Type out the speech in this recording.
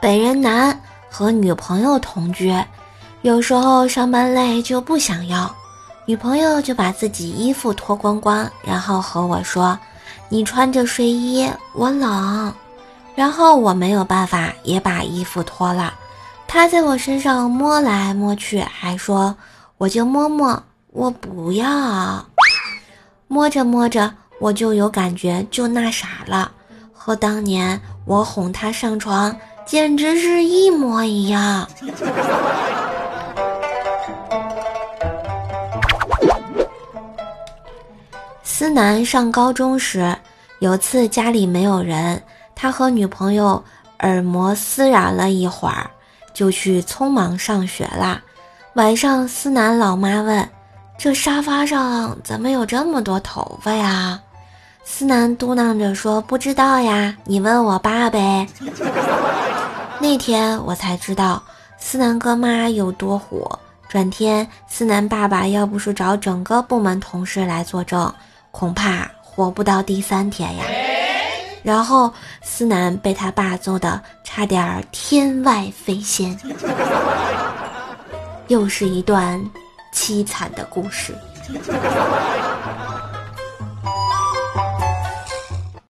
北人男，和女朋友同居，有时候上班累就不想要，女朋友就把自己衣服脱光光，然后和我说：“你穿着睡衣，我冷。”然后我没有办法，也把衣服脱了。他在我身上摸来摸去，还说：“我就摸摸，我不要。”摸着摸着，我就有感觉，就那啥了，和当年我哄他上床简直是一模一样。思南上高中时，有次家里没有人，他和女朋友耳膜撕染了一会儿，就去匆忙上学啦。晚上，思南老妈问。这沙发上怎么有这么多头发呀？思南嘟囔着说：“不知道呀，你问我爸呗。”那天我才知道思南哥妈有多火。转天，思南爸爸要不是找整个部门同事来作证，恐怕活不到第三天呀。然后，思南被他爸揍的差点天外飞仙。又是一段。凄惨的故事。